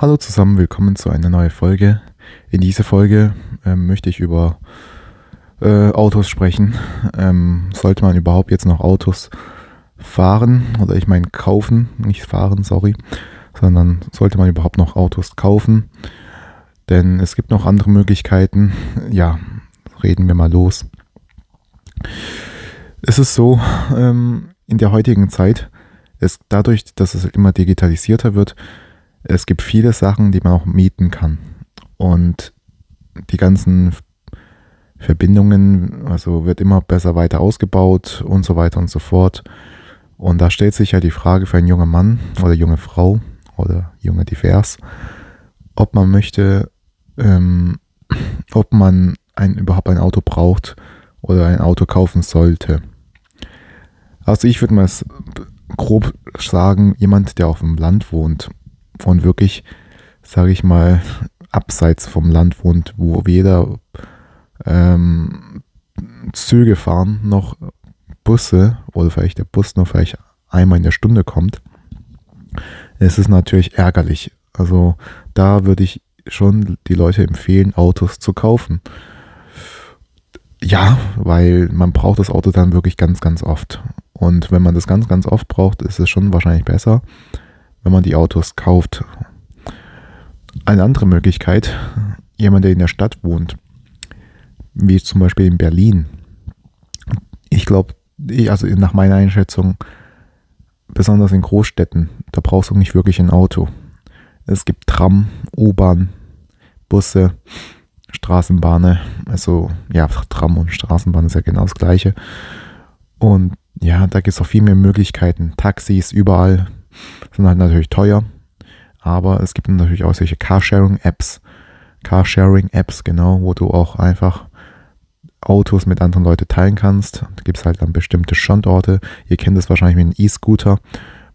Hallo zusammen, willkommen zu einer neuen Folge. In dieser Folge ähm, möchte ich über äh, Autos sprechen. Ähm, sollte man überhaupt jetzt noch Autos fahren oder ich meine kaufen, nicht fahren, sorry, sondern sollte man überhaupt noch Autos kaufen? Denn es gibt noch andere Möglichkeiten. Ja, reden wir mal los. Es ist so, ähm, in der heutigen Zeit, ist dadurch, dass es immer digitalisierter wird, es gibt viele Sachen, die man auch mieten kann. Und die ganzen Verbindungen, also wird immer besser weiter ausgebaut und so weiter und so fort. Und da stellt sich ja die Frage für einen jungen Mann oder junge Frau oder junge Divers, ob man möchte, ähm, ob man ein, überhaupt ein Auto braucht oder ein Auto kaufen sollte. Also ich würde mal grob sagen, jemand, der auf dem Land wohnt und wirklich, sage ich mal, abseits vom Land wohnt, wo weder ähm, Züge fahren noch Busse oder vielleicht der Bus nur vielleicht einmal in der Stunde kommt, ist es natürlich ärgerlich. Also da würde ich schon die Leute empfehlen, Autos zu kaufen. Ja, weil man braucht das Auto dann wirklich ganz, ganz oft. Und wenn man das ganz, ganz oft braucht, ist es schon wahrscheinlich besser, wenn man die Autos kauft. Eine andere Möglichkeit, jemand, der in der Stadt wohnt, wie zum Beispiel in Berlin. Ich glaube, also nach meiner Einschätzung, besonders in Großstädten, da brauchst du nicht wirklich ein Auto. Es gibt Tram, U-Bahn, Busse, Straßenbahnen. Also ja, Tram und Straßenbahn ist ja genau das gleiche. Und ja, da gibt es auch viel mehr Möglichkeiten. Taxis überall sind halt natürlich teuer. Aber es gibt natürlich auch solche Carsharing-Apps. Carsharing-Apps, genau, wo du auch einfach Autos mit anderen Leuten teilen kannst. Da gibt es halt dann bestimmte Standorte. Ihr kennt es wahrscheinlich mit einem E-Scooter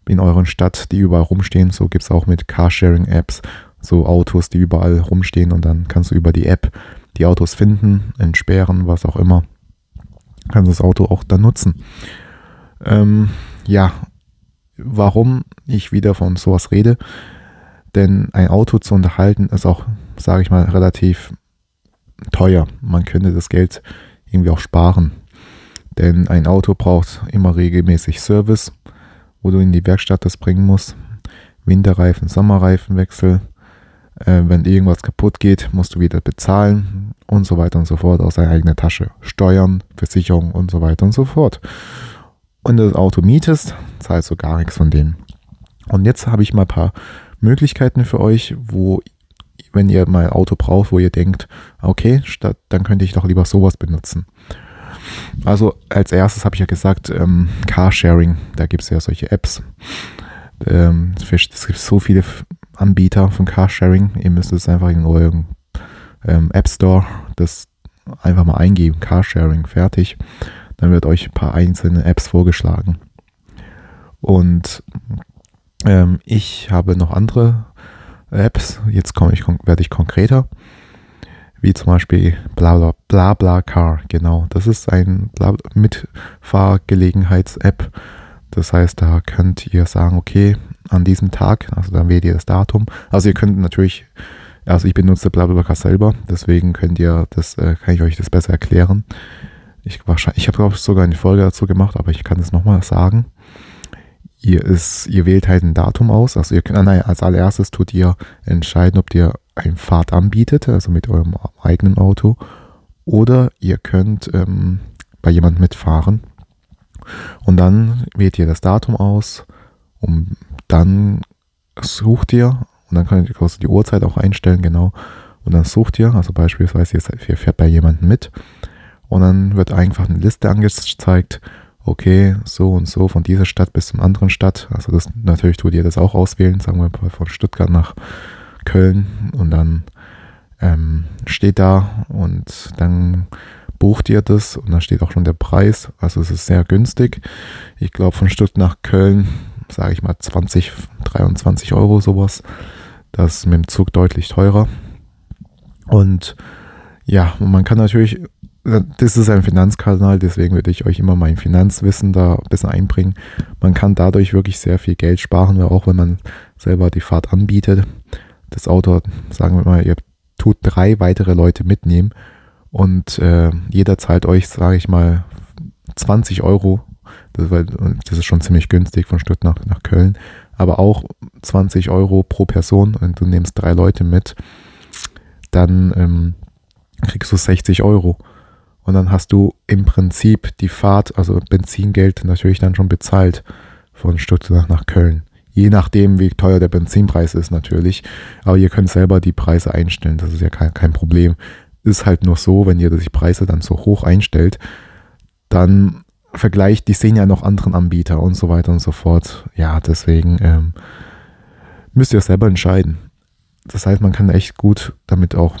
in euren Stadt, die überall rumstehen. So gibt es auch mit Carsharing-Apps so Autos, die überall rumstehen und dann kannst du über die App die Autos finden, entsperren, was auch immer. Kannst das Auto auch dann nutzen. Ähm, ja, warum ich wieder von sowas rede? Denn ein Auto zu unterhalten ist auch, sage ich mal, relativ teuer. Man könnte das Geld irgendwie auch sparen. Denn ein Auto braucht immer regelmäßig Service, wo du in die Werkstatt das bringen musst. Winterreifen, Sommerreifenwechsel. Äh, wenn irgendwas kaputt geht, musst du wieder bezahlen und so weiter und so fort aus deiner eigenen Tasche. Steuern, Versicherung und so weiter und so fort. Und das Auto mietest, zahlst du gar nichts von denen. Und jetzt habe ich mal ein paar Möglichkeiten für euch, wo, wenn ihr mal ein Auto braucht, wo ihr denkt, okay, statt, dann könnte ich doch lieber sowas benutzen. Also als erstes habe ich ja gesagt, ähm, Carsharing, da gibt es ja solche Apps. Ähm, es gibt so viele Anbieter von Carsharing. Ihr müsst es einfach in eurem ähm, App Store das einfach mal eingeben, Carsharing, fertig. Dann wird euch ein paar einzelne Apps vorgeschlagen. Und ähm, ich habe noch andere Apps. Jetzt komme ich, werde ich konkreter. Wie zum Beispiel Blabla, Blabla Car. Genau, das ist ein Mitfahrgelegenheits-App. Das heißt, da könnt ihr sagen, okay, an diesem Tag, also dann wählt ihr das Datum. Also ihr könnt natürlich, also ich benutze BlaBlaCar selber, deswegen könnt ihr das, äh, kann ich euch das besser erklären. Ich, wahrscheinlich, ich habe glaube ich sogar eine Folge dazu gemacht, aber ich kann es nochmal sagen. Ihr, ist, ihr wählt halt ein Datum aus. Also ihr könnt, nein, als allererstes tut ihr entscheiden, ob ihr ein Fahrt anbietet, also mit eurem eigenen Auto, oder ihr könnt ähm, bei jemandem mitfahren. Und dann wählt ihr das Datum aus, um dann sucht ihr und dann könnt ihr die Uhrzeit auch einstellen, genau. Und dann sucht ihr, also beispielsweise ihr fährt bei jemandem mit und dann wird einfach eine Liste angezeigt, okay, so und so von dieser Stadt bis zum anderen Stadt. Also das natürlich tut ihr das auch auswählen, sagen wir mal von Stuttgart nach Köln und dann ähm, steht da und dann bucht ihr das und da steht auch schon der Preis. Also es ist sehr günstig. Ich glaube von Stuttgart nach Köln sage ich mal 20, 23 Euro sowas. Das ist mit dem Zug deutlich teurer. Und ja, man kann natürlich, das ist ein Finanzkanal, deswegen würde ich euch immer mein Finanzwissen da ein bisschen einbringen. Man kann dadurch wirklich sehr viel Geld sparen, auch wenn man selber die Fahrt anbietet. das Auto, sagen wir mal, ihr tut drei weitere Leute mitnehmen und äh, jeder zahlt euch, sage ich mal, 20 Euro. Das, war, das, ist schon ziemlich günstig von Stuttgart nach, nach Köln. Aber auch 20 Euro pro Person und du nimmst drei Leute mit, dann ähm, kriegst du 60 Euro. Und dann hast du im Prinzip die Fahrt, also Benzingeld natürlich dann schon bezahlt von Stuttgart nach Köln. Je nachdem, wie teuer der Benzinpreis ist natürlich. Aber ihr könnt selber die Preise einstellen. Das ist ja kein, kein Problem. Ist halt nur so, wenn ihr die Preise dann so hoch einstellt, dann vergleicht, die sehen ja noch anderen Anbieter und so weiter und so fort. Ja, deswegen ähm, müsst ihr selber entscheiden. Das heißt, man kann echt gut damit auch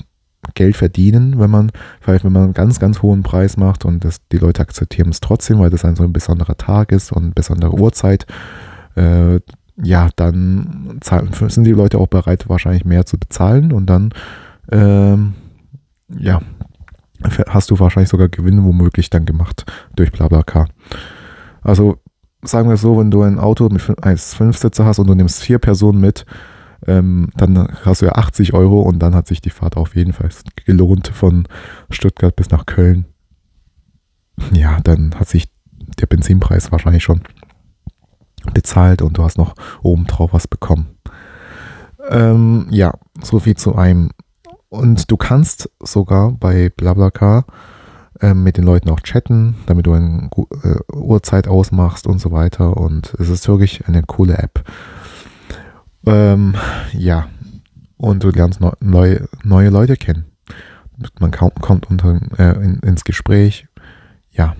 Geld verdienen, wenn man, vielleicht wenn man einen ganz, ganz hohen Preis macht und das, die Leute akzeptieren es trotzdem, weil das ein so ein besonderer Tag ist und eine besondere Uhrzeit. Äh, ja, dann zahlen, sind die Leute auch bereit, wahrscheinlich mehr zu bezahlen und dann, ähm, ja, hast du wahrscheinlich sogar Gewinne womöglich dann gemacht durch BlaBlaCar. Also sagen wir so, wenn du ein Auto mit als Fünfsitzer hast und du nimmst vier Personen mit, ähm, dann hast du ja 80 Euro und dann hat sich die Fahrt auf jeden Fall gelohnt von Stuttgart bis nach Köln. Ja, dann hat sich der Benzinpreis wahrscheinlich schon bezahlt und du hast noch obendrauf was bekommen. Ähm, ja, so viel zu einem. Und du kannst sogar bei BlaBlaCar äh, mit den Leuten auch chatten, damit du eine äh, Uhrzeit ausmachst und so weiter. Und es ist wirklich eine coole App. Ähm, ja, und du lernst neue, neue Leute kennen. Man kommt unter, äh, in, ins Gespräch. Ja,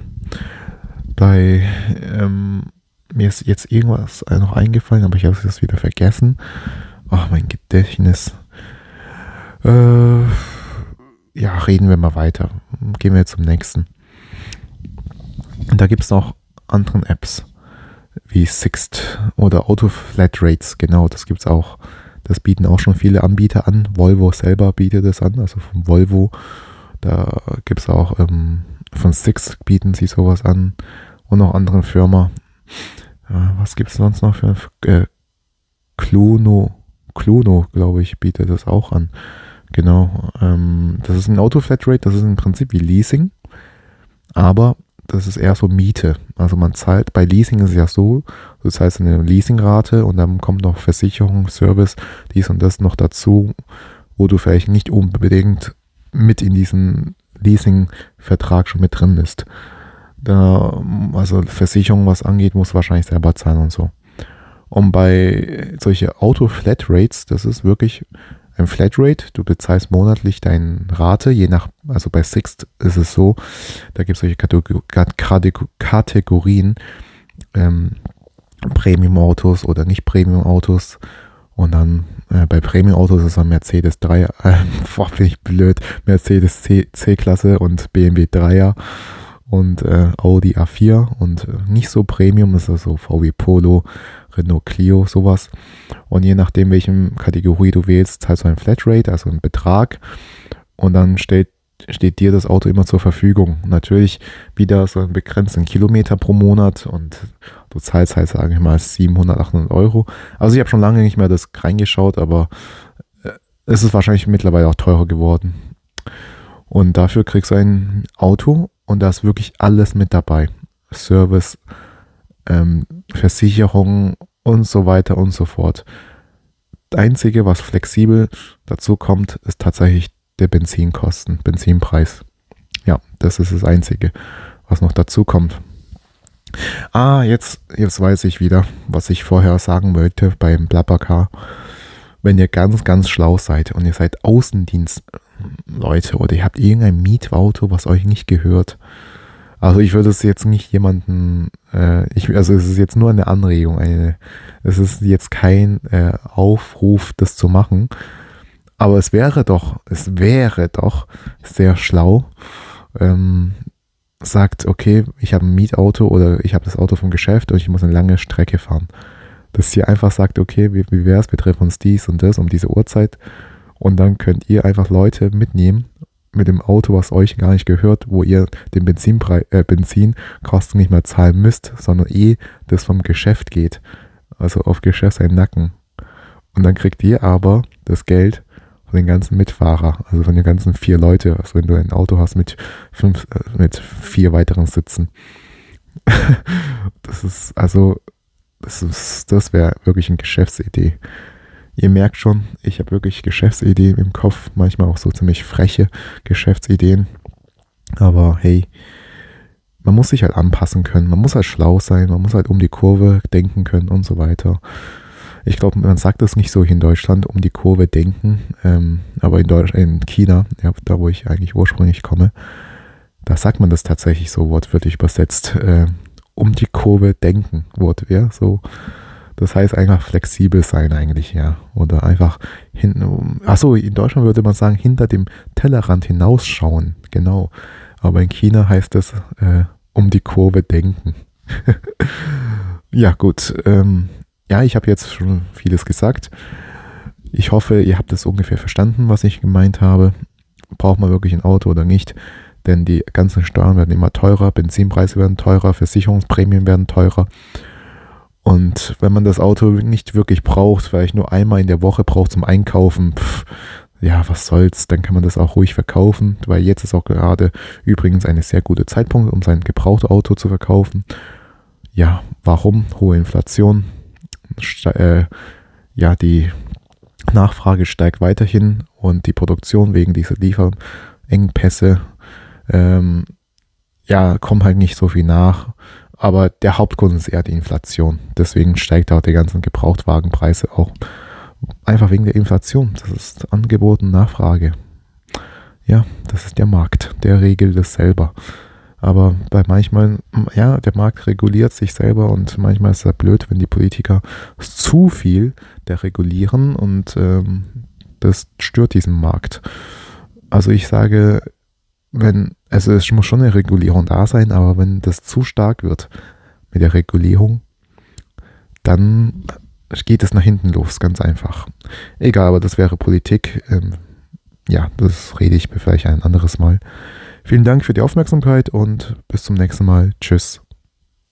bei ähm, mir ist jetzt irgendwas noch eingefallen, aber ich habe es wieder vergessen. Ach, mein Gedächtnis. Äh, ja, reden wir mal weiter. Gehen wir zum nächsten. Und da gibt es noch andere Apps wie Sixt oder Auto Flat Rates. Genau, das gibt es auch. Das bieten auch schon viele Anbieter an. Volvo selber bietet es an, also von Volvo. Da gibt es auch ähm, von Sixt bieten sie sowas an und noch anderen Firmen. Ja, was gibt es sonst noch für äh, Cluno? Cluno, glaube ich, bietet das auch an. Genau. Ähm, das ist ein Auto-Flatrate, das ist im Prinzip wie Leasing, aber das ist eher so Miete. Also man zahlt, bei Leasing ist es ja so, du zahlst eine Leasingrate und dann kommt noch Versicherung, Service, dies und das noch dazu, wo du vielleicht nicht unbedingt mit in diesen Leasing-Vertrag schon mit drin bist. Da, also Versicherung, was angeht, muss wahrscheinlich selber zahlen und so. Und bei solche Auto-Flat-Rates, das ist wirklich ein Flatrate. Du bezahlst monatlich deine Rate, je nach, also bei Sixt ist es so, da gibt es solche Kategorien, ähm, Premium-Autos oder nicht Premium-Autos. Und dann äh, bei Premium-Autos ist ein Mercedes 3, äh, boah, bin ich blöd, Mercedes C-Klasse und BMW 3er und äh, Audi A4 und äh, nicht so Premium ist also VW Polo, Renault Clio, sowas. Und je nachdem, welchen Kategorie du wählst, zahlst du ein Flatrate, also einen Betrag. Und dann steht, steht dir das Auto immer zur Verfügung. Natürlich wieder so einen begrenzten Kilometer pro Monat und du zahlst halt, sage ich mal, 700, 800 Euro. Also ich habe schon lange nicht mehr das reingeschaut, aber äh, es ist wahrscheinlich mittlerweile auch teurer geworden. Und dafür kriegst du ein Auto und da ist wirklich alles mit dabei. Service, ähm, Versicherung und so weiter und so fort. Das Einzige, was flexibel dazu kommt, ist tatsächlich der Benzinkosten, Benzinpreis. Ja, das ist das Einzige, was noch dazu kommt. Ah, jetzt, jetzt weiß ich wieder, was ich vorher sagen wollte beim Blabbercar. Wenn ihr ganz, ganz schlau seid und ihr seid Außendienstleute oder ihr habt irgendein Mietauto, was euch nicht gehört, also ich würde es jetzt nicht jemanden, äh, ich, also es ist jetzt nur eine Anregung, eine, es ist jetzt kein äh, Aufruf, das zu machen. Aber es wäre doch, es wäre doch sehr schlau, ähm, sagt, okay, ich habe ein Mietauto oder ich habe das Auto vom Geschäft und ich muss eine lange Strecke fahren. Dass sie einfach sagt, okay, wie, wie wäre es, wir treffen uns dies und das um diese Uhrzeit und dann könnt ihr einfach Leute mitnehmen mit dem Auto, was euch gar nicht gehört, wo ihr den Benzinpreis, äh, Benzinkosten nicht mehr zahlen müsst, sondern eh das vom Geschäft geht. Also auf Geschäft seinen Nacken. Und dann kriegt ihr aber das Geld von den ganzen Mitfahrer, also von den ganzen vier Leute, also wenn du ein Auto hast mit fünf, äh, mit vier weiteren Sitzen. das ist also, das ist, das wäre wirklich eine Geschäftsidee. Ihr merkt schon, ich habe wirklich Geschäftsideen im Kopf, manchmal auch so ziemlich freche Geschäftsideen. Aber hey, man muss sich halt anpassen können, man muss halt schlau sein, man muss halt um die Kurve denken können und so weiter. Ich glaube, man sagt das nicht so in Deutschland, um die Kurve denken, ähm, aber in, Deutsch, in China, ja, da wo ich eigentlich ursprünglich komme, da sagt man das tatsächlich so wortwörtlich übersetzt, äh, um die Kurve denken, Wortwehr, so. Das heißt einfach flexibel sein eigentlich, ja. Oder einfach hinten, achso, in Deutschland würde man sagen, hinter dem Tellerrand hinausschauen, genau. Aber in China heißt es, äh, um die Kurve denken. ja, gut. Ähm, ja, ich habe jetzt schon vieles gesagt. Ich hoffe, ihr habt es ungefähr verstanden, was ich gemeint habe. Braucht man wirklich ein Auto oder nicht? Denn die ganzen Steuern werden immer teurer, Benzinpreise werden teurer, Versicherungsprämien werden teurer. Und wenn man das Auto nicht wirklich braucht, vielleicht nur einmal in der Woche braucht zum Einkaufen, pff, ja, was soll's, dann kann man das auch ruhig verkaufen, weil jetzt ist auch gerade übrigens eine sehr gute Zeitpunkt, um sein gebrauchtes Auto zu verkaufen. Ja, warum? Hohe Inflation. Äh, ja, die Nachfrage steigt weiterhin und die Produktion wegen dieser Lieferengpässe ähm, ja, kommt halt nicht so viel nach. Aber der Hauptgrund ist eher die Inflation. Deswegen steigt auch die ganzen Gebrauchtwagenpreise auch. Einfach wegen der Inflation. Das ist Angebot und Nachfrage. Ja, das ist der Markt. Der regelt es selber. Aber bei manchmal, ja, der Markt reguliert sich selber und manchmal ist es blöd, wenn die Politiker zu viel der regulieren und ähm, das stört diesen Markt. Also ich sage, wenn, also es muss schon eine Regulierung da sein, aber wenn das zu stark wird mit der Regulierung, dann geht es nach hinten los, ganz einfach. Egal, aber das wäre Politik. Ähm, ja, das rede ich vielleicht ein anderes Mal. Vielen Dank für die Aufmerksamkeit und bis zum nächsten Mal. Tschüss.